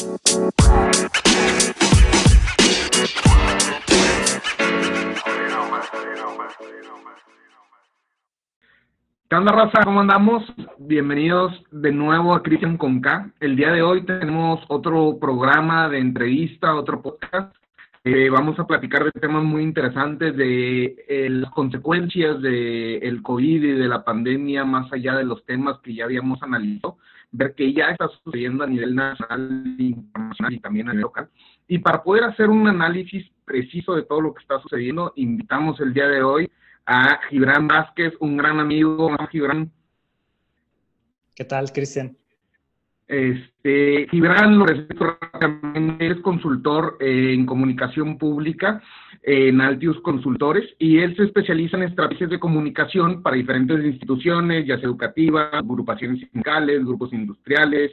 ¿Qué onda, raza? ¿Cómo andamos? Bienvenidos de nuevo a Cristian con. El día de hoy tenemos otro programa de entrevista, otro podcast. Eh, vamos a platicar de temas muy interesantes de eh, las consecuencias del el COVID y de la pandemia, más allá de los temas que ya habíamos analizado, ver qué ya está sucediendo a nivel nacional, internacional y también a nivel local. Y para poder hacer un análisis preciso de todo lo que está sucediendo, invitamos el día de hoy a Gibran Vázquez, un gran amigo. Gibran. ¿Qué tal, Cristian? Este, Gibran lo es consultor en comunicación pública en Altius Consultores y él se especializa en estrategias de comunicación para diferentes instituciones, ya sea educativas, agrupaciones sindicales, grupos industriales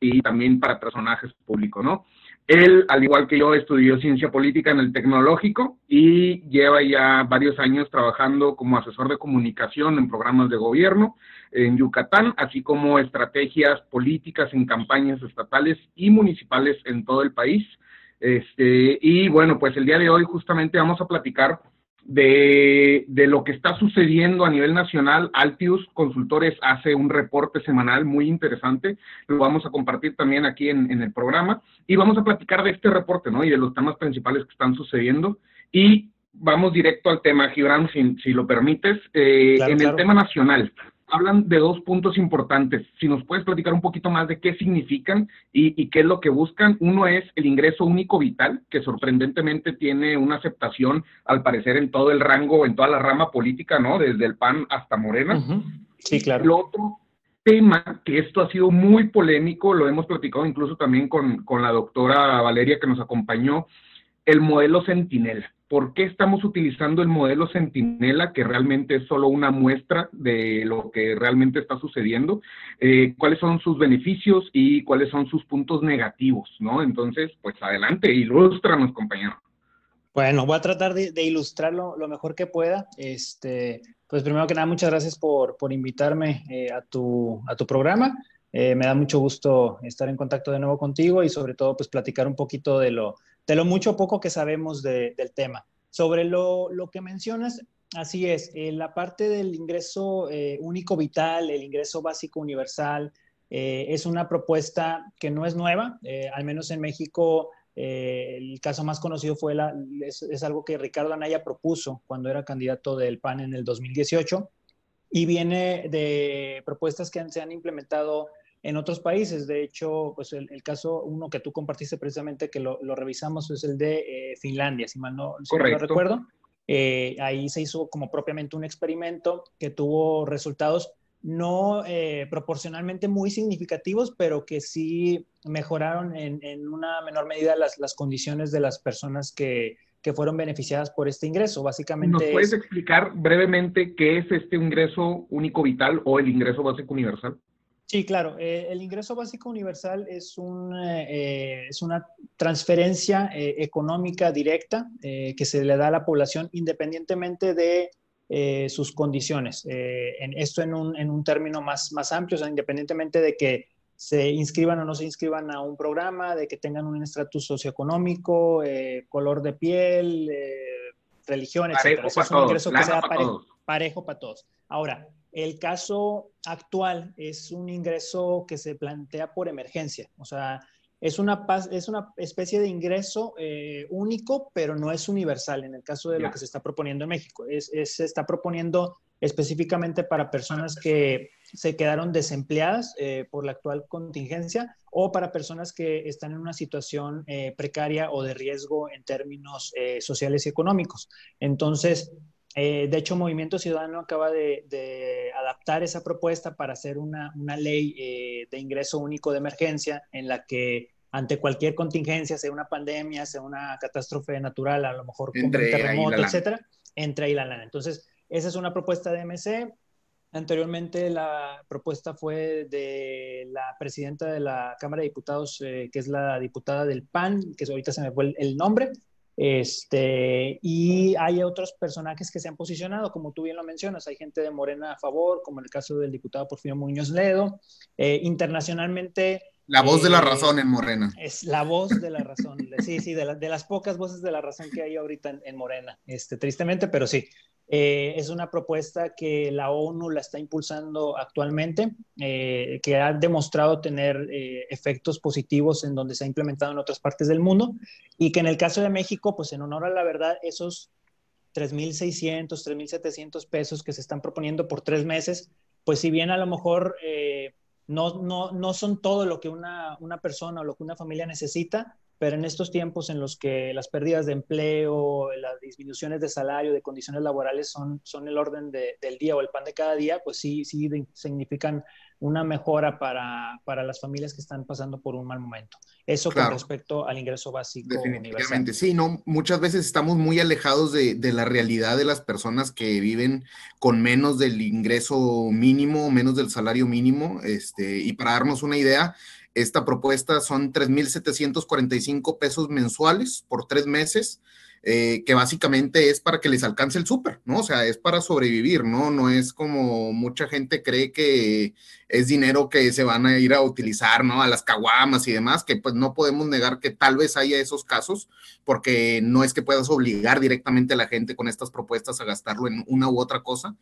y también para personajes públicos, ¿no? Él, al igual que yo, estudió ciencia política en el tecnológico y lleva ya varios años trabajando como asesor de comunicación en programas de gobierno en Yucatán, así como estrategias políticas en campañas estatales y municipales en todo el país. Este, y bueno, pues el día de hoy justamente vamos a platicar de, de, lo que está sucediendo a nivel nacional. Altius Consultores hace un reporte semanal muy interesante, lo vamos a compartir también aquí en, en, el programa y vamos a platicar de este reporte, ¿no? Y de los temas principales que están sucediendo. Y vamos directo al tema, Gibran, si, si lo permites, eh, en el tema nacional hablan de dos puntos importantes. Si nos puedes platicar un poquito más de qué significan y, qué es lo que buscan. Uno es el ingreso único vital, que sorprendentemente tiene una aceptación, al parecer, en todo el rango, en toda la rama política, ¿no? Desde el PAN hasta Morena. Sí, claro. El otro tema, que esto ha sido muy polémico, lo hemos platicado incluso también con, con la doctora Valeria que nos acompañó, el modelo Sentinel por qué estamos utilizando el modelo Centinela, que realmente es solo una muestra de lo que realmente está sucediendo, eh, cuáles son sus beneficios y cuáles son sus puntos negativos, ¿no? Entonces, pues adelante, ilústranos, compañero. Bueno, voy a tratar de, ilustrarlo lo mejor que pueda. Este, pues primero que nada, muchas gracias por, por invitarme eh, a, tu, a tu programa. Eh, me da mucho gusto estar en contacto de nuevo contigo y sobre todo pues platicar un poquito de lo, de lo mucho o poco que sabemos del tema. Sobre lo, que mencionas, así es, eh, la parte del ingreso eh, único vital, el ingreso básico universal, eh, es una propuesta que no es nueva, al menos en México. el caso más conocido fue la, es, algo que Ricardo Anaya propuso cuando era candidato del PAN en el 2018 y viene de propuestas que se han implementado en otros países. De hecho, pues el, caso, uno que tú compartiste precisamente, que lo, revisamos, es el de eh, Finlandia, si mal no, lo recuerdo. Eh, ahí se hizo como propiamente un experimento que tuvo resultados no eh, proporcionalmente muy significativos, pero que sí mejoraron en, una menor medida las, las, condiciones de las personas que, que fueron beneficiadas por este ingreso. Básicamente. ¿Nos puedes explicar brevemente qué es este ingreso único vital o el ingreso básico universal? Sí, claro. Eh, el ingreso básico universal es, un, eh, es una transferencia eh, económica directa que se le da a la población independientemente de sus condiciones. En, esto en un, en un, término más, más amplio, o sea, independientemente de que se inscriban o no se inscriban a un programa, de que tengan un estatus socioeconómico, color de piel, religión, etc. Es un ingreso que sea parejo para todos. Ahora, el caso actual es un ingreso que se plantea por emergencia, o sea, es una, es una especie de ingreso eh, único, pero no es universal en el caso de lo que se está proponiendo en México. Es, se está proponiendo específicamente para personas que se quedaron desempleadas eh, por la actual contingencia o para personas que están en una situación eh, precaria o de riesgo en términos sociales y económicos. Entonces, eh, de hecho, Movimiento Ciudadano acaba de, adaptar esa propuesta para hacer una, ley eh, de ingreso único de emergencia en la que ante cualquier contingencia, sea una pandemia, sea una catástrofe natural, a lo mejor como un terremoto, etcétera, entra ahí la lana. Entonces, esa es una propuesta de MC. Anteriormente la propuesta fue de la presidenta de la Cámara de Diputados, eh, que es la diputada del PAN, que ahorita se me fue el nombre, este, y hay otros personajes que se han posicionado, como tú bien lo mencionas, hay gente de Morena a favor, como en el caso del diputado Porfirio Muñoz Ledo. Eh, internacionalmente La voz de la razón en Morena. Es la voz de la razón, sí, sí, de, de, las pocas voces de la razón que hay ahorita en, Morena, este, tristemente, pero sí. Eh, es una propuesta que la ONU la está impulsando actualmente, eh, que ha demostrado tener eh, efectos positivos en donde se ha implementado en otras partes del mundo y que en el caso de México, pues en honor a la verdad, esos 3.600, 3.700 pesos que se están proponiendo por tres meses, pues si bien a lo mejor no, no, no son todo lo que una, una persona o lo que una familia necesita, pero en estos tiempos en los que las pérdidas de empleo, las disminuciones de salario, de condiciones laborales son, son el orden del día o el pan de cada día, pues sí, sí significan una mejora para, para, las familias que están pasando por un mal momento. Eso con respecto al ingreso básico Definitivamente, sí, no, muchas veces estamos muy alejados de, de, la realidad de las personas que viven con menos del ingreso mínimo, menos del salario mínimo, este, y para darnos una idea, esta propuesta son 3.745 pesos mensuales por tres meses, eh, que básicamente es para que les alcance el súper, ¿no? O sea, es para sobrevivir, ¿no? No es como mucha gente cree que es dinero que se van a ir a utilizar, ¿no? A las caguamas y demás, que pues no podemos negar que tal vez haya esos casos, porque no es que puedas obligar directamente a la gente con estas propuestas a gastarlo en una u otra cosa,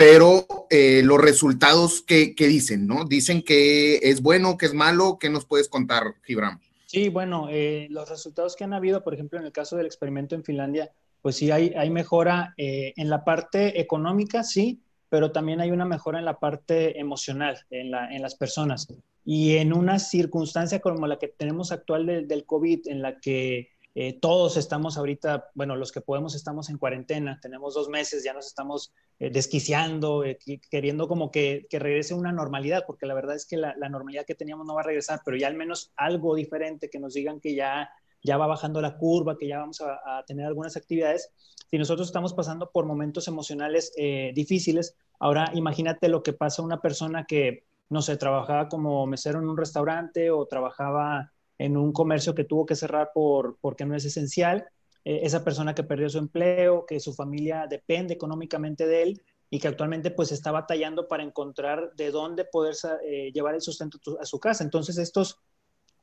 pero eh, los resultados que, dicen, ¿no? Dicen que es bueno, que es malo, ¿qué nos puedes contar, Gibram? Sí, bueno, eh, los resultados que han habido, por ejemplo, en el caso del experimento en Finlandia, pues sí hay, hay mejora eh, en la parte económica, sí, pero también hay una mejora en la parte emocional, en, la, en las personas. Y en una circunstancia como la que tenemos actual del COVID, en la que eh, todos estamos ahorita, bueno, los que podemos estamos en cuarentena, tenemos dos meses, ya nos estamos eh, desquiciando, eh, queriendo como que, que, regrese una normalidad, porque la verdad es que la, normalidad que teníamos no va a regresar, pero ya al menos algo diferente, que nos digan que ya, ya va bajando la curva, que ya vamos a, tener algunas actividades. Si nosotros estamos pasando por momentos emocionales difíciles, ahora imagínate lo que pasa a una persona que, no sé, trabajaba como mesero en un restaurante o trabajaba en un comercio que tuvo que cerrar por, porque no es esencial, eh, esa persona que perdió su empleo, que su familia depende económicamente de él y que actualmente pues está batallando para encontrar de dónde poder eh, llevar el sustento a su casa. Entonces estos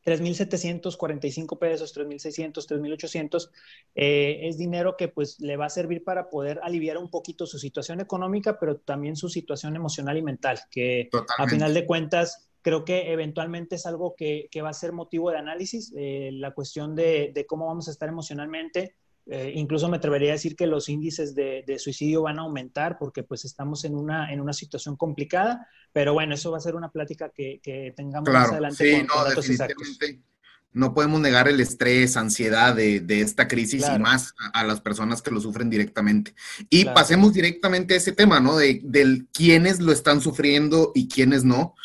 3.745 pesos, 3.600, 3.800, eh, es dinero que pues le va a servir para poder aliviar un poquito su situación económica, pero también su situación emocional y mental, que a final de cuentas creo que eventualmente es algo que, va a ser motivo de análisis, eh, la cuestión de, cómo vamos a estar emocionalmente. Eh, incluso me atrevería a decir que los índices de, suicidio van a aumentar porque pues estamos en una, en una situación complicada, pero bueno, eso va a ser una plática que, tengamos más adelante sí, no, definitivamente. No podemos negar el estrés, ansiedad de, esta crisis y más a, las personas que lo sufren directamente. Y pasemos directamente a ese tema, ¿no? De, del quiénes lo están sufriendo y quiénes no.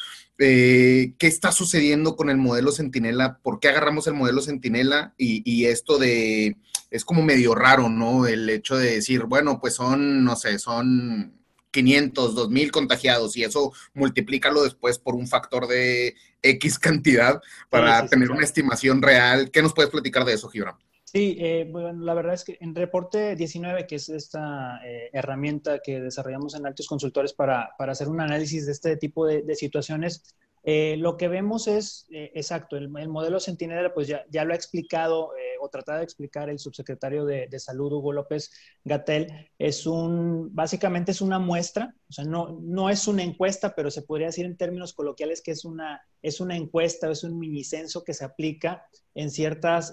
Eh, qué está sucediendo con el modelo Centinela, por qué agarramos el modelo Centinela y, esto de, es como medio raro, ¿no? El hecho de decir, bueno, pues son, no sé, son 500, 2000 contagiados y eso multiplícalo después por un factor de X cantidad para tener una estimación real. ¿Qué nos puedes platicar de eso, Gibran? Sí, eh, bueno, la verdad es que en Reporte 19, que es esta eh, herramienta que desarrollamos en Altos Consultores para, para, hacer un análisis de este tipo de, de situaciones, eh, lo que vemos es, eh, exacto, el, modelo Centinela, pues ya, ya lo ha explicado eh, o tratado de explicar el subsecretario de, Salud, Hugo López Gatel, es un, básicamente es una muestra, o sea, no, no es una encuesta, pero se podría decir en términos coloquiales que es una, es una encuesta, es un minicenso que se aplica en ciertas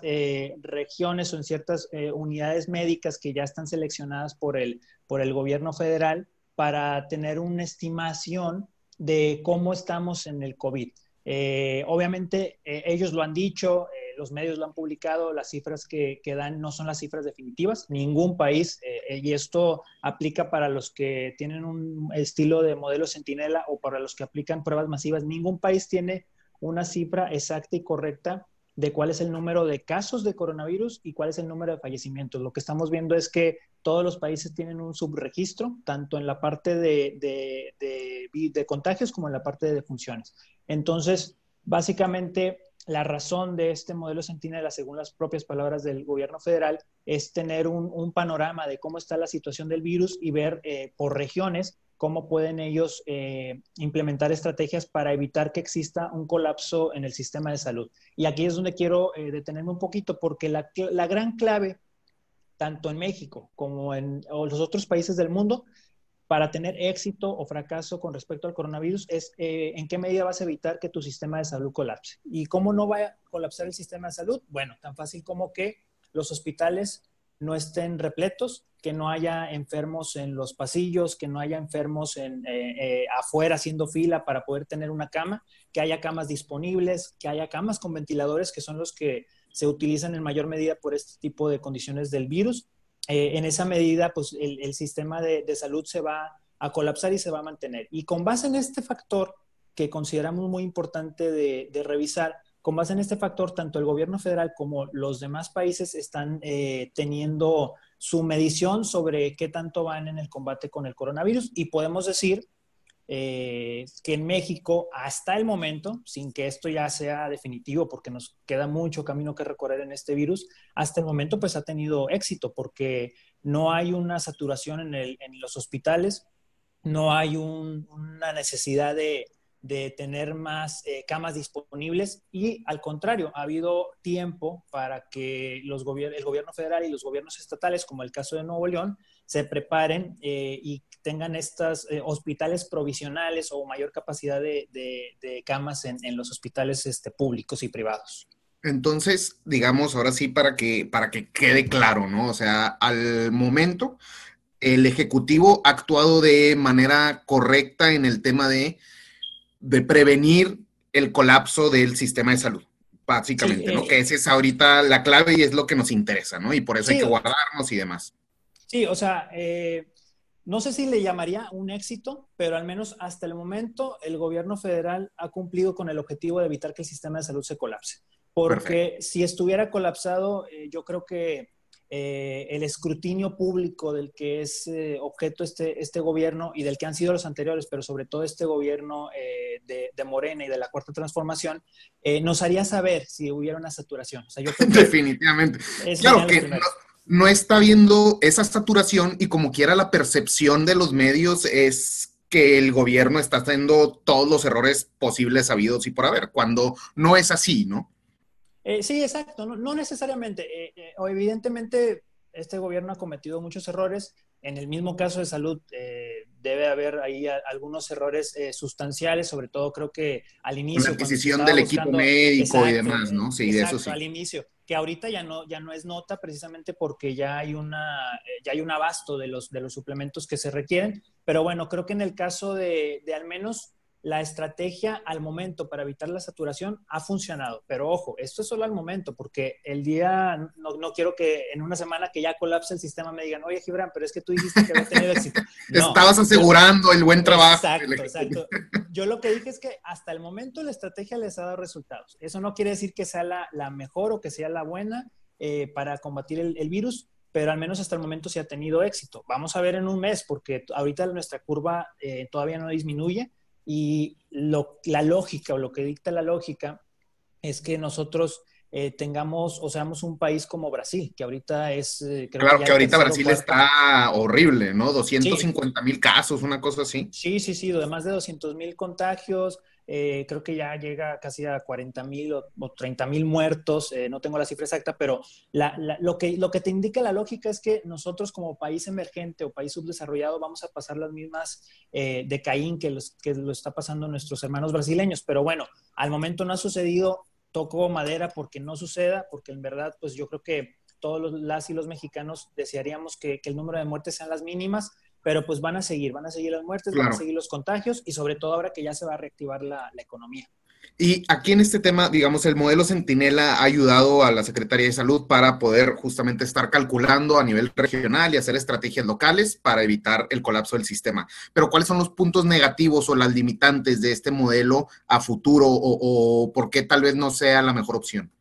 regiones o en ciertas unidades médicas que ya están seleccionadas por el, por el gobierno federal para tener una estimación de cómo estamos en el COVID. Eh, obviamente, eh, ellos lo han dicho, eh, los medios lo han publicado, las cifras que, que, dan no son las cifras definitivas, ningún país, y esto aplica para los que tienen un estilo de modelo centinela o para los que aplican pruebas masivas, ningún país tiene una cifra exacta y correcta de cuál es el número de casos de coronavirus y cuál es el número de fallecimientos. Lo que estamos viendo es que todos los países tienen un subregistro, tanto en la parte de, de, contagios como en la parte de defunciones. Entonces, básicamente, la razón de este modelo Centinela, según las propias palabras del gobierno federal, es tener un, panorama de cómo está la situación del virus y ver eh, por regiones cómo pueden ellos eh, implementar estrategias para evitar que exista un colapso en el sistema de salud. Y aquí es donde quiero eh, detenerme un poquito, porque la, la, gran clave, tanto en México como en los otros países del mundo, para tener éxito o fracaso con respecto al coronavirus es eh, en qué medida vas a evitar que tu sistema de salud colapse. ¿Y cómo no va a colapsar el sistema de salud? Bueno, tan fácil como que los hospitales no estén repletos, que no haya enfermos en los pasillos, que no haya enfermos en, eh, eh, afuera haciendo fila para poder tener una cama, que haya camas disponibles, que haya camas con ventiladores, que son los que se utilizan en mayor medida por este tipo de condiciones del virus eh, en esa medida, pues el, sistema de, salud se va a colapsar y se va a mantener. Y con base en este factor que consideramos muy importante de, revisar, con base en este factor, tanto el gobierno federal como los demás países están eh, teniendo su medición sobre qué tanto van en el combate con el coronavirus. Y podemos decir eh, que en México, hasta el momento, sin que esto ya sea definitivo, porque nos queda mucho camino que recorrer en este virus, hasta el momento pues ha tenido éxito, porque no hay una saturación en, los hospitales, no hay una necesidad de, tener más eh, camas disponibles y al contrario, ha habido tiempo para que los el gobierno federal y los gobiernos estatales, como el caso de Nuevo León, se preparen eh, y tengan estos eh, hospitales provisionales o mayor capacidad de, camas en, los hospitales este, públicos y privados. Entonces, digamos, ahora sí, para que, para que quede claro, ¿no? O sea, al momento, el Ejecutivo ha actuado de manera correcta en el tema de, de prevenir el colapso del sistema de salud, básicamente, ¿no? Eh, que esa es ahorita la clave y es lo que nos interesa, ¿no? Y por eso hay que guardarnos y demás. Sí, o sea, eh, no sé si le llamaría un éxito, pero al menos hasta el momento el gobierno federal ha cumplido con el objetivo de evitar que el sistema de salud se colapse. Porque si estuviera colapsado, eh, yo creo que eh, el escrutinio público del que es eh, objeto este, este gobierno y del que han sido los anteriores, pero sobre todo este gobierno de, Morena y de la Cuarta Transformación, nos haría saber si hubiera una saturación. Definitivamente. Claro que no está viendo esa saturación y como quiera la percepción de los medios es que el gobierno está haciendo todos los errores posibles, habidos y por haber, cuando no es así, ¿no? Eh, sí, exacto, no, necesariamente. Eh, eh, evidentemente, este gobierno ha cometido muchos errores. En el mismo caso de salud, debe haber ahí algunos errores sustanciales, sobre todo creo que al inicio. La adquisición del equipo médico y demás, ¿no? Sí, de eso sí. Al inicio que ahorita ya no, ya no es nota precisamente porque ya hay, una, eh, ya hay un abasto de los, de los suplementos que se requieren. Pero bueno, creo que en el caso de, de al menos la estrategia al momento para evitar la saturación ha funcionado. Pero ojo, esto es solo al momento, porque el día, no, quiero que en una semana que ya colapse el sistema me digan, oye, Gibran, pero es que tú dijiste que había tenido éxito. Estabas asegurando el buen trabajo. Exacto, exacto. Yo lo que dije es que hasta el momento la estrategia les ha dado resultados. Eso no quiere decir que sea la, mejor o que sea la buena eh, para combatir el, virus, pero al menos hasta el momento sí ha tenido éxito. Vamos a ver en un mes, porque ahorita nuestra curva eh, todavía no disminuye y la lógica o lo que dicta la lógica es que nosotros eh, tengamos o seamos un país como Brasil, que ahorita es... Eh, claro que, ahorita Brasil está horrible, ¿no? 250 mil casos, una cosa así. Sí, sí, sí, más de 200 mil contagios, eh, creo que ya llega casi a 40 mil o, 30 mil muertos, eh, no tengo la cifra exacta, pero lo, que, lo que te indica la lógica es que nosotros como país emergente o país subdesarrollado vamos a pasar las mismas eh, de Caín que, los, que lo está pasando nuestros hermanos brasileños, pero bueno, al momento no ha sucedido, toco madera porque no suceda, porque en verdad pues yo creo que todos los, las y los mexicanos desearíamos que, que el número de muertes sean las mínimas, pero pues van a seguir, van a seguir las muertes, van a seguir los contagios y sobre todo ahora que ya se va a reactivar la, economía. Y aquí en este tema, digamos, el modelo Centinela ha ayudado a la Secretaría de Salud para poder justamente estar calculando a nivel regional y hacer estrategias locales para evitar el colapso del sistema. Pero ¿cuáles son los puntos negativos o las limitantes de este modelo a futuro o, o por qué tal vez no sea la mejor opción?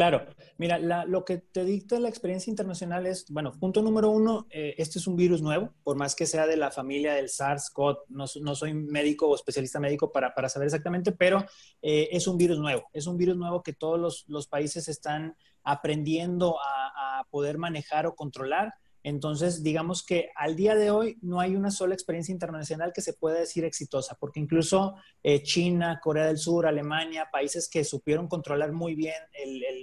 Claro, Mira, lo que te dicta la experiencia internacional es, bueno, punto número uno, eh, este es un virus nuevo, por más que sea de la familia del SARS-CoV, no, soy médico o especialista médico para, saber exactamente, pero eh, es un virus nuevo, es un virus nuevo que todos los, países están aprendiendo a, poder manejar o controlar. Entonces, digamos que al día de hoy no hay una sola experiencia internacional que se pueda decir exitosa, porque incluso eh, China, Corea del Sur, Alemania, países que supieron controlar muy bien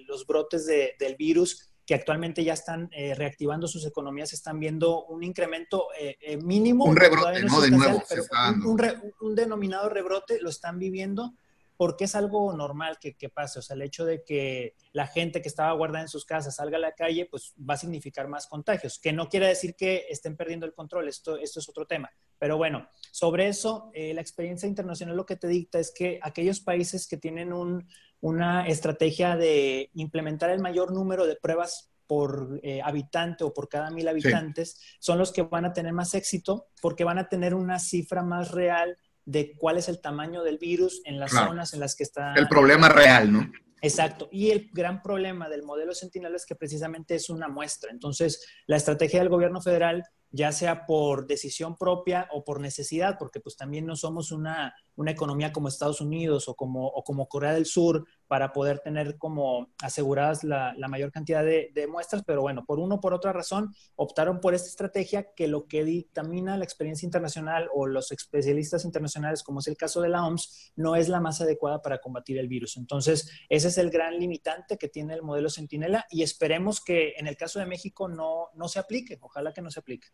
los brotes del virus, que actualmente ya están eh, reactivando sus economías, están viendo un incremento eh, mínimo. Un rebrote, ¿no? De nuevo. un, denominado rebrote lo están viviendo porque es algo normal que, pase. O sea, el hecho de que la gente que estaba guardada en sus casas salga a la calle, pues va a significar más contagios, que no quiere decir que estén perdiendo el control, esto, esto es otro tema. Pero bueno, sobre eso, eh, la experiencia internacional lo que te dicta es que aquellos países que tienen una estrategia de implementar el mayor número de pruebas por eh, habitante o por cada mil habitantes, son los que van a tener más éxito porque van a tener una cifra más real de cuál es el tamaño del virus en las zonas en las que está. El problema real, ¿no? Exacto. Y el gran problema del modelo Sentinel es que precisamente es una muestra. Entonces, la estrategia del gobierno federal, ya sea por decisión propia o por necesidad, porque pues también no somos una, una economía como Estados Unidos o como, o como Corea del Sur, para poder tener como aseguradas la, mayor cantidad de, muestras, pero bueno, por uno o por otra razón optaron por esta estrategia que lo que dictamina la experiencia internacional o los especialistas internacionales, como es el caso de la OMS, no es la más adecuada para combatir el virus. Entonces, ese es el gran limitante que tiene el modelo Centinela y esperemos que en el caso de México no, no se aplique, ojalá que no se aplique.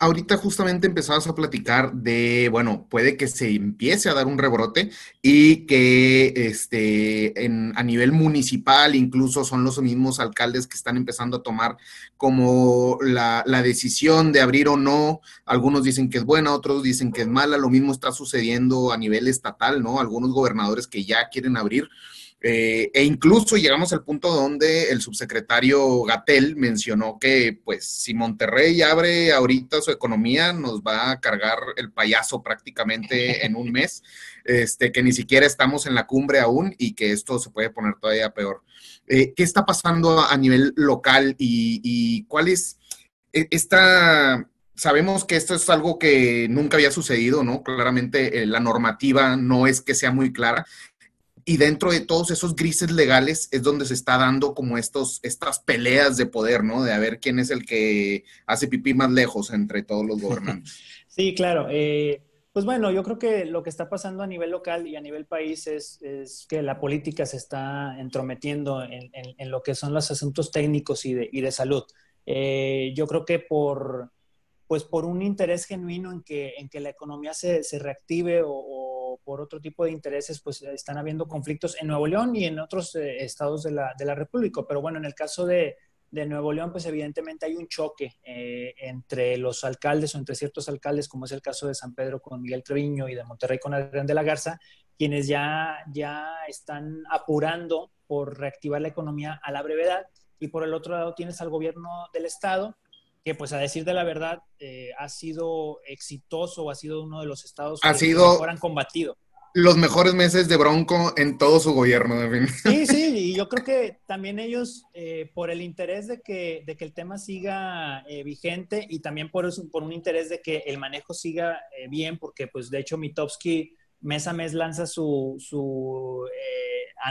Ahorita justamente empezabas a platicar de, bueno, puede que se empiece a dar un rebrote y que este, a nivel municipal incluso son los mismos alcaldes que están empezando a tomar como la, la decisión de abrir o no. Algunos dicen que es buena, otros dicen que es mala. Lo mismo está sucediendo a nivel estatal, ¿no? Algunos gobernadores que ya quieren abrir. Eh, e incluso llegamos al punto donde el subsecretario Gatel mencionó que, pues, si Monterrey abre ahorita su economía, nos va a cargar el payaso prácticamente en un mes, este, que ni siquiera estamos en la cumbre aún y que esto se puede poner todavía peor. Eh, ¿Qué está pasando a nivel local y, cuál es e, esta sabemos que esto es algo que nunca había sucedido, ¿no? Claramente eh, la normativa no es que sea muy clara y dentro de todos esos grises legales es donde se está dando como estos, estas peleas de poder, ¿no? De a ver quién es el que hace pipí más lejos entre todos los gobernantes. Sí, claro. Eh, pues bueno, yo creo que lo que está pasando a nivel local y a nivel país es, que la política se está entrometiendo en, lo que son los asuntos técnicos y de, y de salud. Eh, yo creo que por, pues por un interés genuino en que, en que la economía se, se reactive o por otro tipo de intereses, pues están habiendo conflictos en Nuevo León y en otros eh, estados de la, de la, República. Pero bueno, en el caso de, de Nuevo León, pues evidentemente hay un choque eh, entre los alcaldes o entre ciertos alcaldes, como es el caso de San Pedro con Miguel Treviño y de Monterrey con Adrián de la Garza, quienes ya, ya están apurando por reactivar la economía a la brevedad. Y por el otro lado tienes al gobierno del estado, que pues a decir de la verdad eh, ha sido exitoso o ha sido uno de los estados ha que sido mejor han combatido. Los mejores meses de Bronco en todo su gobierno. Sí, sí, y yo creo que también ellos, eh, por el interés de que, de que el tema siga eh, vigente y también por, eso, por un interés de que el manejo siga bien, porque pues de hecho Mitowski mes a mes lanza su, su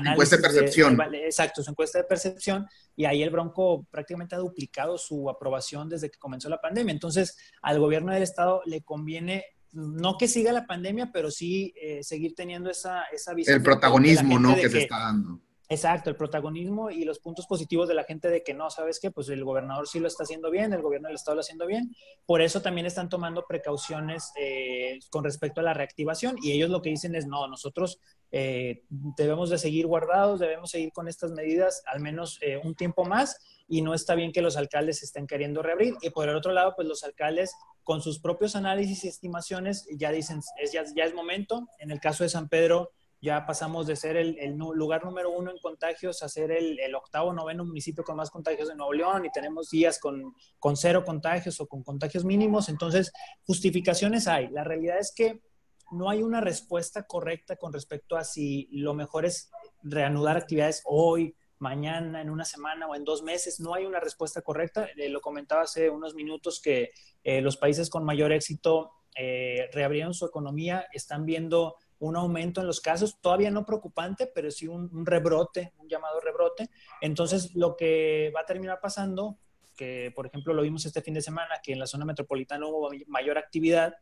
Encuesta de percepción. exacto, su encuesta de percepción. Y ahí el Bronco prácticamente ha duplicado su aprobación desde que comenzó la pandemia. Entonces, al gobierno del Estado le conviene no que siga la pandemia, pero sí eh, seguir teniendo esa, esa visión. El protagonismo, ¿no? Que, se está dando. Exacto, el protagonismo y los puntos positivos de la gente de que no, ¿sabes qué? Pues el gobernador sí lo está haciendo bien, el gobierno del estado lo está haciendo bien. Por eso también están tomando precauciones eh, con respecto a la reactivación y ellos lo que dicen es, no, nosotros eh, debemos de seguir guardados, debemos seguir con estas medidas al menos eh, un tiempo más y no está bien que los alcaldes estén queriendo reabrir. Y por el otro lado, pues los alcaldes con sus propios análisis y estimaciones ya dicen, es, ya, ya es momento. En el caso de San Pedro, ya pasamos de ser el, lugar número uno en contagios a ser el, octavo, noveno municipio con más contagios de Nuevo León y tenemos días con, con cero contagios o con contagios mínimos. Entonces, justificaciones hay. La realidad es que no hay una respuesta correcta con respecto a si lo mejor es reanudar actividades hoy, mañana, en una semana o en dos meses. No hay una respuesta correcta. Eh, lo comentaba hace unos minutos que eh, los países con mayor éxito eh, reabrieron su economía, están viendo un aumento en los casos, todavía no preocupante, pero sí un, rebrote, un llamado rebrote. Entonces, lo que va a terminar pasando que por ejemplo lo vimos este fin de semana, que en la zona metropolitana hubo mayor actividad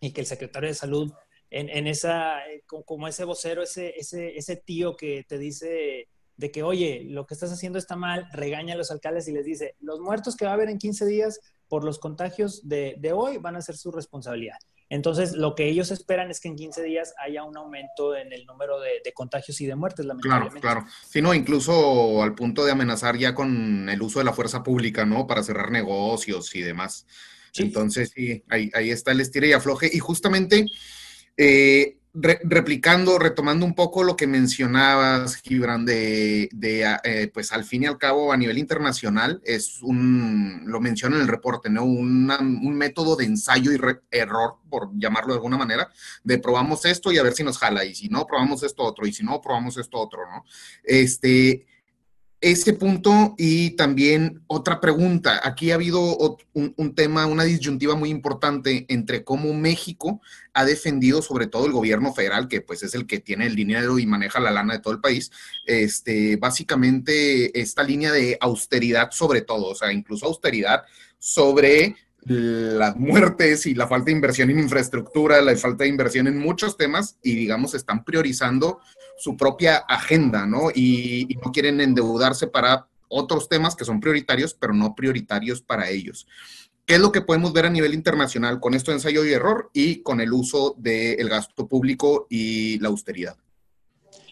y que el secretario de salud en, esa, eh, como ese vocero, ese, ese, ese tío que te dice de que, oye, lo que estás haciendo está mal, regaña a los alcaldes y les dice, los muertos que va a haber en 15 días por los contagios de, de hoy van a ser su responsabilidad. Entonces, lo que ellos esperan es que en 15 días haya un aumento en el número de, contagios y de muertes, lamentablemente. Claro, claro. Sí, no, incluso al punto de amenazar ya con el uso de la fuerza pública, ¿no? Para cerrar negocios y demás. Entonces, sí, ahí, ahí está el estire y afloje. Y justamente eh, replicando, retomando un poco lo que mencionabas, Gibran, de, eh, pues al fin y al cabo a nivel internacional, es un, lo menciona en el reporte, ¿no? un método de ensayo y error, por llamarlo de alguna manera, de probamos esto y a ver si nos jala, y si no, probamos esto otro, y si no, probamos esto otro, ¿no? Este, ese punto y también otra pregunta. Aquí ha habido un, tema, una disyuntiva muy importante entre cómo México ha defendido, sobre todo el gobierno federal, que pues es el que tiene el dinero y maneja la lana de todo el país, este, básicamente esta línea de austeridad sobre todo, o sea, incluso austeridad sobre las muertes y la falta de inversión en infraestructura, la falta de inversión en muchos temas y digamos están priorizando su propia agenda, ¿no? Y, no quieren endeudarse para otros temas que son prioritarios, pero no prioritarios para ellos. ¿Qué es lo que podemos ver a nivel internacional con esto de ensayo y error y con el uso del gasto público y la austeridad?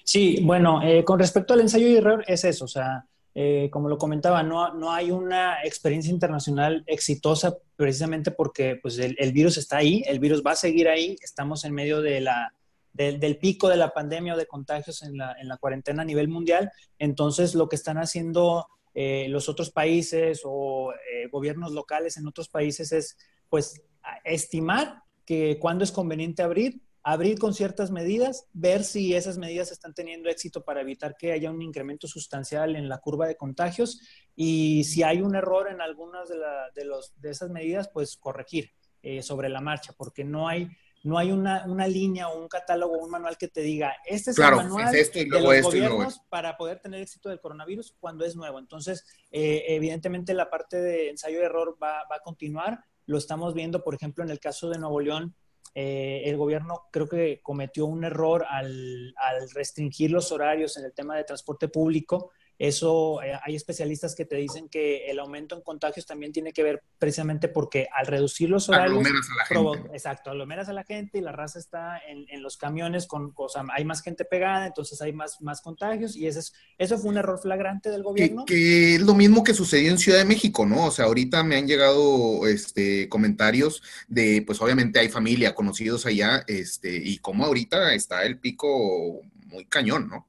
Sí, bueno, eh, con respecto al ensayo y error es eso, o sea, eh, como lo comentaba, no, no hay una experiencia internacional exitosa precisamente porque pues, el, virus está ahí, el virus va a seguir ahí, estamos en medio de la, del pico de la pandemia o de contagios en la, en la, cuarentena a nivel mundial. Entonces, lo que están haciendo eh, los otros países o eh, gobiernos locales en otros países es, pues, estimar que cuándo es conveniente abrir abrir con ciertas medidas, ver si esas medidas están teniendo éxito para evitar que haya un incremento sustancial en la curva de contagios y si hay un error en algunas de, los, de esas medidas, pues corregir eh, sobre la marcha, porque no hay, no hay una, línea o un catálogo o un manual que te diga, este es el manual de los gobiernos para poder tener éxito del coronavirus cuando es nuevo. Entonces, eh, evidentemente la parte de ensayo de error va, va a continuar. Lo estamos viendo, por ejemplo, en el caso de Nuevo León, eh, el gobierno creo que cometió un error al, al, restringir los horarios en el tema de transporte público eso, eh, hay especialistas que te dicen que el aumento en contagios también tiene que ver precisamente porque al reducir los horarios... Aglomeras a la gente. Exacto, aglomeras a la gente y la raza está en, en los camiones, con, o sea, hay más gente pegada, entonces hay más, más contagios y ese es, eso fue un error flagrante del gobierno. Que, es lo mismo que sucedió en Ciudad de México, ¿no? O sea, ahorita me han llegado este, comentarios de, pues obviamente hay familia, conocidos allá, este, y como ahorita está el pico muy cañón, ¿no?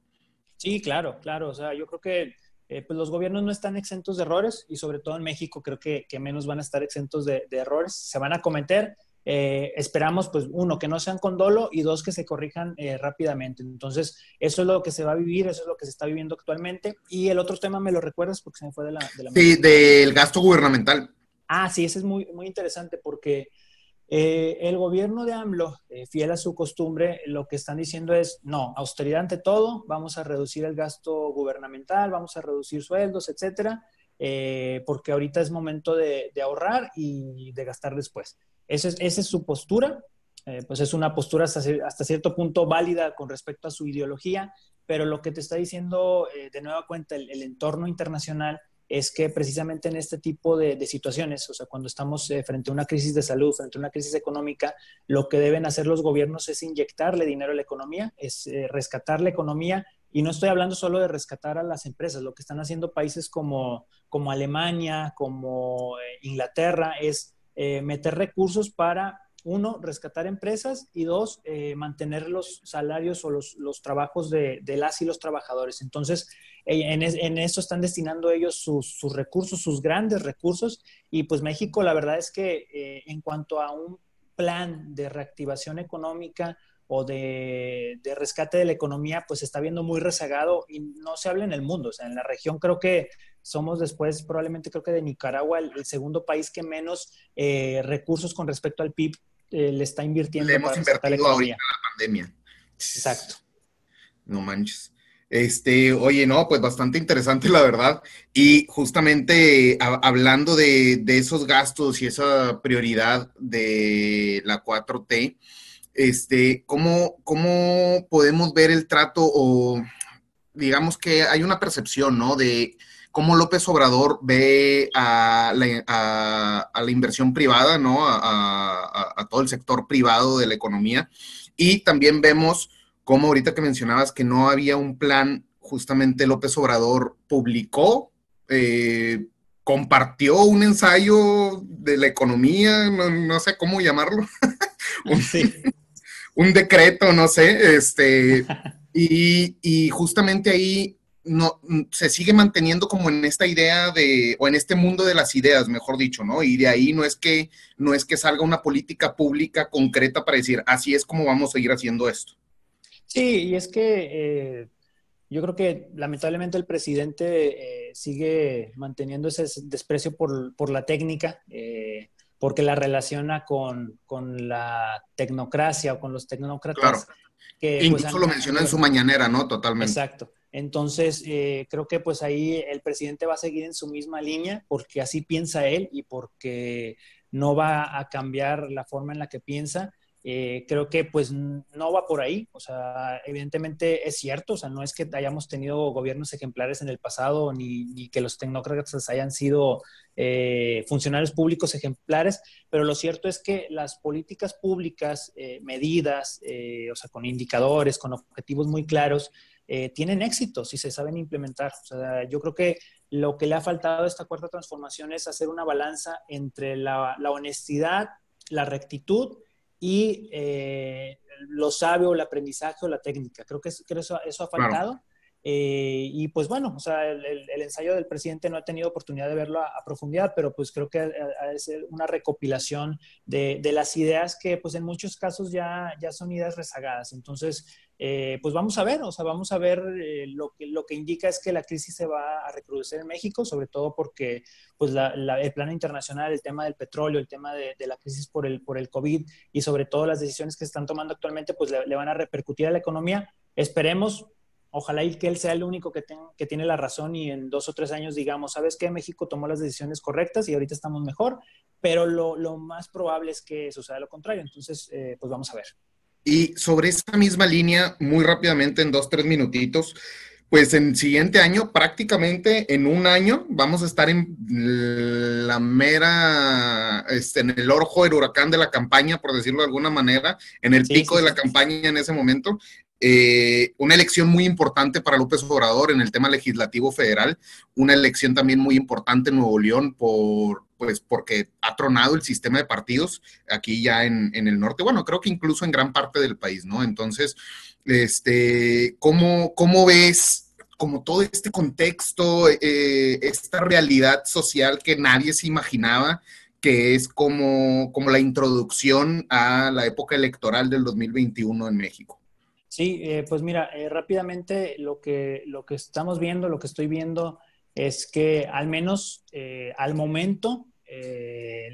Sí, claro, claro. O sea, yo creo que eh, pues los gobiernos no están exentos de errores y sobre todo en México creo que, menos van a estar exentos de, errores. Se van a cometer. Eh, esperamos, pues, uno, que no sean con dolo y dos, que se corrijan eh, rápidamente. Entonces, eso es lo que se va a vivir, eso es lo que se está viviendo actualmente. Y el otro tema, ¿me lo recuerdas? Porque se me fue de la... De la sí, del gasto gubernamental. Ah, sí, ese es muy, muy interesante porque eh, el gobierno de AMLO, eh, fiel a su costumbre, lo que están diciendo es, no, austeridad ante todo, vamos a reducir el gasto gubernamental, vamos a reducir sueldos, etcétera, eh, porque ahorita es momento de, ahorrar y de gastar después. Esa es, esa es su postura, pues es una postura hasta, cierto punto válida con respecto a su ideología, pero lo que te está diciendo de nueva cuenta el entorno internacional es que precisamente en este tipo de, situaciones, o sea, cuando estamos eh, frente a una crisis de salud, frente a una crisis económica, lo que deben hacer los gobiernos es inyectarle dinero a la economía, es eh, rescatar la economía. Y no estoy hablando solo de rescatar a las empresas, lo que están haciendo países como, como Alemania, como eh, Inglaterra, es meter recursos para uno, rescatar empresas y dos, eh, mantener los salarios o los, trabajos de, las y los trabajadores. Entonces, eh, en, eso están destinando ellos sus, recursos, sus grandes recursos. Y pues México, la verdad es que eh, en cuanto a un plan de reactivación económica o de, rescate de la economía, pues está viendo muy rezagado y no se habla en el mundo. O sea, en la región creo que somos después, probablemente creo que de Nicaragua, el, segundo país que menos recursos con respecto al PIB eh, le está invirtiendo. Le hemos invertido ahorita la pandemia. Exacto. No manches. Este, oye, no, pues bastante interesante la verdad. Y justamente hablando de, esos gastos y esa prioridad de la 4T, este, ¿cómo, ¿cómo podemos ver el trato o digamos que hay una percepción, ¿no? De cómo López Obrador ve a la, inversión privada, ¿no? A, todo el sector privado de la economía. Y también vemos cómo ahorita que mencionabas que no había un plan, justamente López Obrador publicó, eh, compartió un ensayo de la economía, no, sé cómo llamarlo. un, un decreto, no sé, este, y, y justamente ahí no, se sigue manteniendo como en esta idea de, o en este mundo de las ideas, mejor dicho, ¿no? Y de ahí no es que, no es que salga una política pública concreta para decir, así es como vamos a seguir haciendo esto. Sí, y es que eh, yo creo que lamentablemente el presidente eh, sigue manteniendo ese desprecio por, la técnica, eh, porque la relaciona con, la tecnocracia o con los tecnócratas. Que, pues, Incluso lo mencionó en su mañanera, ¿no? Totalmente. Exacto. Entonces, eh, creo que pues ahí el presidente va a seguir en su misma línea porque así piensa él y porque no va a cambiar la forma en la que piensa. Eh, creo que pues no va por ahí, o sea, evidentemente es cierto, o sea, no es que hayamos tenido gobiernos ejemplares en el pasado ni, que los tecnócratas hayan sido eh, funcionarios públicos ejemplares, pero lo cierto es que las políticas públicas, medidas, o sea, con indicadores, con objetivos muy claros, eh, tienen éxito si se saben implementar. O sea, yo creo que lo que le ha faltado a esta cuarta transformación es hacer una balanza entre la, honestidad, la rectitud y eh, lo sabio, el aprendizaje o la técnica. Creo que, eso, eso, ha faltado. Eh, y pues bueno, o sea, el, ensayo del presidente no ha tenido oportunidad de verlo a, profundidad, pero pues creo que de ser una recopilación de, de, las ideas que pues en muchos casos ya, ya son ideas rezagadas. Entonces, eh, pues vamos a ver, o sea, vamos a ver eh, lo, que, lo que indica es que la crisis se va a recrudecer en México, sobre todo porque pues el plano internacional, el tema del petróleo, el tema de, la crisis por el, por el COVID y sobre todo las decisiones que se están tomando actualmente, pues le, le van a repercutir a la economía. Esperemos, Ojalá y que él sea el único que, que tiene la razón y en dos o tres años digamos, ¿sabes qué? México tomó las decisiones correctas y ahorita estamos mejor, pero lo, lo más probable es que suceda lo contrario. Entonces, eh, pues vamos a ver. Y sobre esta misma línea, muy rápidamente, en dos, tres minutitos, pues en siguiente año, prácticamente en un año, vamos a estar en la mera, este, en el orjo del huracán de la campaña, por decirlo de alguna manera, en el pico de la campaña en ese momento. Eh, una elección muy importante para López Obrador en el tema legislativo federal, una elección también muy importante en Nuevo León por, pues, porque ha tronado el sistema de partidos aquí ya en, el norte, bueno, creo que incluso en gran parte del país, ¿no? Entonces, este, ¿cómo, cómo ves como todo este contexto, eh, esta realidad social que nadie se imaginaba? que es como, como la introducción a la época electoral del 2021 en México. Sí, eh, pues mira, eh, rápidamente lo que, lo que estamos viendo, lo que estoy viendo es que al menos eh, al momento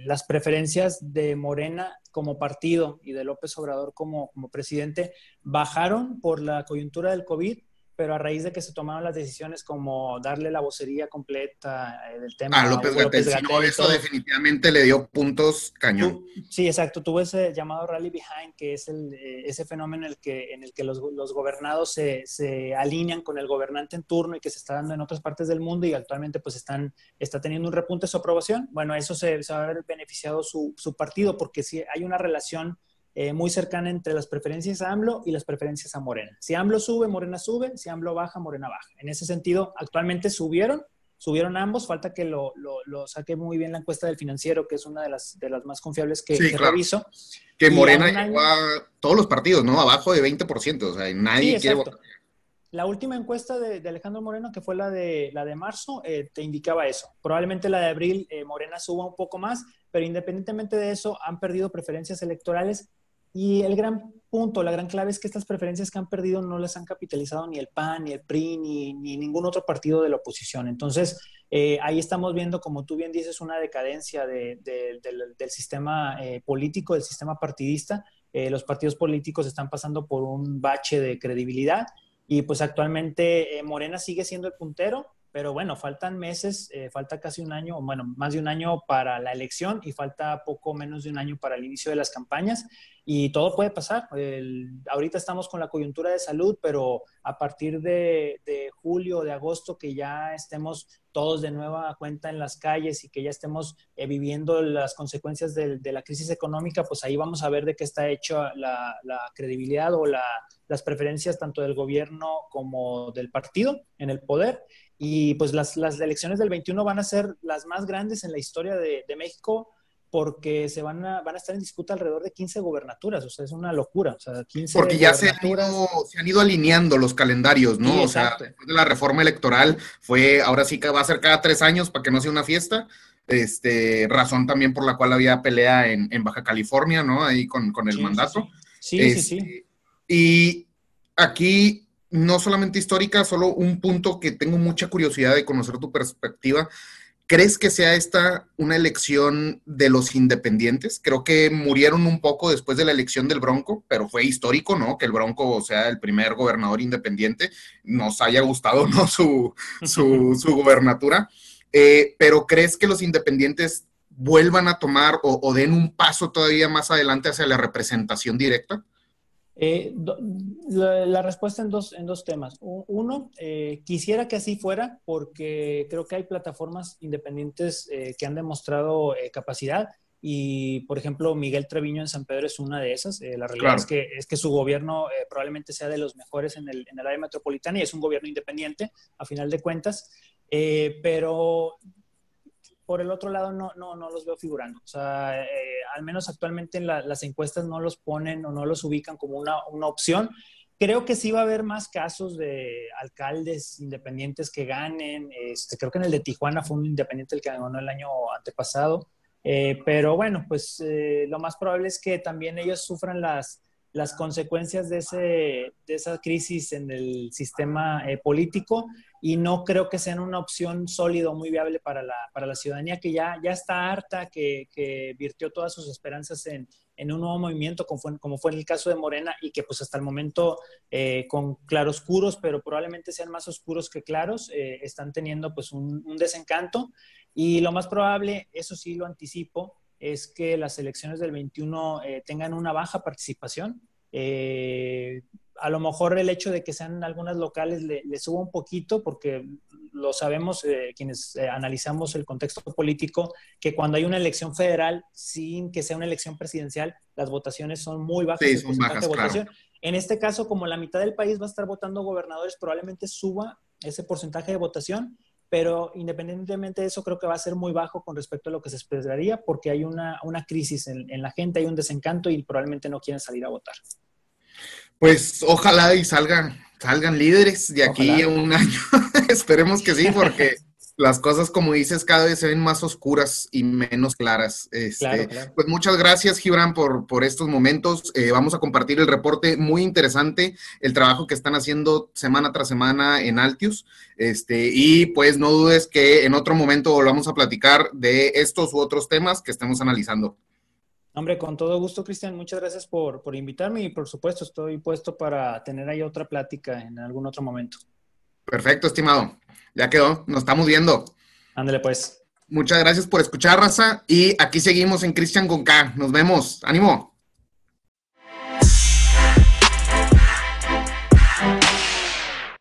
las preferencias de Morena como partido y de López Obrador como, como presidente bajaron por la coyuntura del COVID pero a raíz de que se tomaron las decisiones como darle la vocería completa eh, del tema. A López, López eso definitivamente le dio puntos cañón. sí, exacto. Tuvo ese llamado Rally Behind, que es el, eh, ese fenómeno en el que, en el que los, los gobernados se, se, alinean con el gobernante en turno y que se está dando en otras partes del mundo y actualmente pues están, está teniendo un repunte su aprobación. Bueno, eso se, se va a haber beneficiado su, su partido porque si hay una relación eh, muy cercana entre las preferencias a AMLO y las preferencias a Morena. Si AMLO sube, Morena sube, si AMLO baja, Morena baja. En ese sentido, actualmente subieron, subieron ambos, falta que lo, lo, saque muy bien la encuesta del financiero, que es una de las, de las más confiables que, sí, reviso. Que Morena llegó a todos los partidos, ¿no? Abajo de 20%, o sea, nadie quiere votar. La última encuesta de, Alejandro Moreno, que fue la de, la de marzo, eh, te indicaba eso. Probablemente la de abril, eh, Morena suba un poco más, pero independientemente de eso, han perdido preferencias electorales y el gran punto, la gran clave es que estas preferencias que han perdido no las han capitalizado ni el PAN, ni el PRI, ni, ningún otro partido de la oposición. Entonces, eh, ahí estamos viendo, como tú bien dices, una decadencia del, sistema eh, político, del sistema partidista. Eh, los partidos políticos están pasando por un bache de credibilidad y pues actualmente Morena sigue siendo el puntero, pero bueno, faltan meses, eh, falta casi un año, bueno, más de un año para la elección y falta poco menos de un año para el inicio de las campañas y todo puede pasar. ahorita estamos con la coyuntura de salud, pero a partir de, julio, de agosto, que ya estemos todos de nueva cuenta en las calles y que ya estemos eh, viviendo las consecuencias de, la crisis económica, pues ahí vamos a ver de qué está hecha la, credibilidad o las preferencias tanto del gobierno como del partido en el poder. Y pues las, las, elecciones del 21 van a ser las más grandes en la historia de, de México porque se van a, van a estar en disputa alrededor de 15 gobernaturas, o sea, es una locura. O sea, 15 porque ya se han, ido, se han, ido, alineando los calendarios, ¿no? o sea, después de la reforma electoral fue, ahora sí que va a ser cada tres años para que no sea una fiesta. Este, razón también por la cual había pelea en, en Baja California, ¿no? Ahí con, con el mandato. Sí, sí, sí. Este, y aquí no solamente histórica, solo un punto que tengo mucha curiosidad de conocer tu perspectiva. ¿Crees que sea esta una elección de los independientes? Creo que murieron un poco después de la elección del Bronco, pero fue histórico, ¿no? Que el Bronco sea el primer gobernador independiente. Nos haya gustado, ¿no? Su, su, su gobernatura. Eh, pero ¿crees que los independientes vuelvan a tomar o, o den un paso todavía más adelante hacia la representación directa? Eh, la, respuesta en dos, en dos temas. Uno, eh, quisiera que así fuera porque creo que hay plataformas independientes eh, que han demostrado capacidad y, por ejemplo, Miguel Treviño en San Pedro es una de esas. la realidad es, que, es que su gobierno probablemente sea de los mejores en el, en el área metropolitana y es un gobierno independiente, a final de cuentas. pero por el otro lado no, no, no los veo figurando. O sea, eh, al menos actualmente en las encuestas no los ponen o no los ubican como una, una, opción. Creo que sí va a haber más casos de alcaldes independientes que ganen. Este, creo que en el de Tijuana fue un independiente el que ganó el año antepasado. Eh, pero bueno, pues eh, lo más probable es que también ellos sufran las, las consecuencias de, ese, de esa crisis en el sistema político y no creo que sean una opción sólida o muy viable para la, para la ciudadanía que ya, ya está harta, que, que virtió todas sus esperanzas en, en un nuevo movimiento, como fue, como fue, en el caso de Morena, y que pues hasta el momento eh, con claroscuros, pero probablemente sean más oscuros que claros, eh, están teniendo pues un, un, desencanto. Y lo más probable, eso sí lo anticipo, es que las elecciones del 21 eh, tengan una baja participación. Eh, a lo mejor el hecho de que sean algunas locales le, suba un poquito, porque lo sabemos eh, quienes eh, analizamos el contexto político, que cuando hay una elección federal, sin que sea una elección presidencial, las votaciones son muy bajas. Sí, son bajas, claro. En este caso, como la mitad del país va a estar votando gobernadores, probablemente suba ese porcentaje de votación, pero independientemente de eso, creo que va a ser muy bajo con respecto a lo que se esperaría, porque hay una, una crisis en, en la gente, hay un desencanto y probablemente no quieren salir a votar. Pues ojalá y salgan, salgan líderes de aquí a un año. Esperemos que sí, porque las cosas, como dices, cada vez se ven más oscuras y menos claras. Este, pues muchas gracias, Gibran, por, por estos momentos. Eh, vamos a compartir el reporte muy interesante, el trabajo que están haciendo semana tras semana en Altius. Este, y pues no dudes que en otro momento volvamos a platicar de estos u otros temas que estemos analizando. Hombre, con todo gusto, Cristian. Muchas gracias por, por, invitarme y por supuesto estoy puesto para tener ahí otra plática en algún otro momento. Perfecto, estimado. Ya quedó. Nos estamos viendo. Ándale, pues. Muchas gracias por escuchar, Raza. Y aquí seguimos en Cristian con K. Nos vemos. Ánimo.